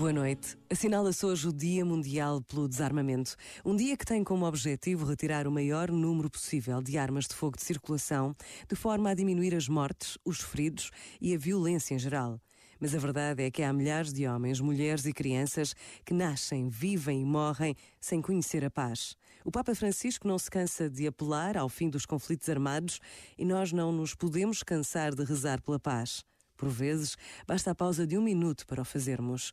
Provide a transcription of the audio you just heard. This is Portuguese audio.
Boa noite. Assinala-se hoje o Dia Mundial pelo Desarmamento. Um dia que tem como objetivo retirar o maior número possível de armas de fogo de circulação, de forma a diminuir as mortes, os feridos e a violência em geral. Mas a verdade é que há milhares de homens, mulheres e crianças que nascem, vivem e morrem sem conhecer a paz. O Papa Francisco não se cansa de apelar ao fim dos conflitos armados e nós não nos podemos cansar de rezar pela paz. Por vezes, basta a pausa de um minuto para o fazermos.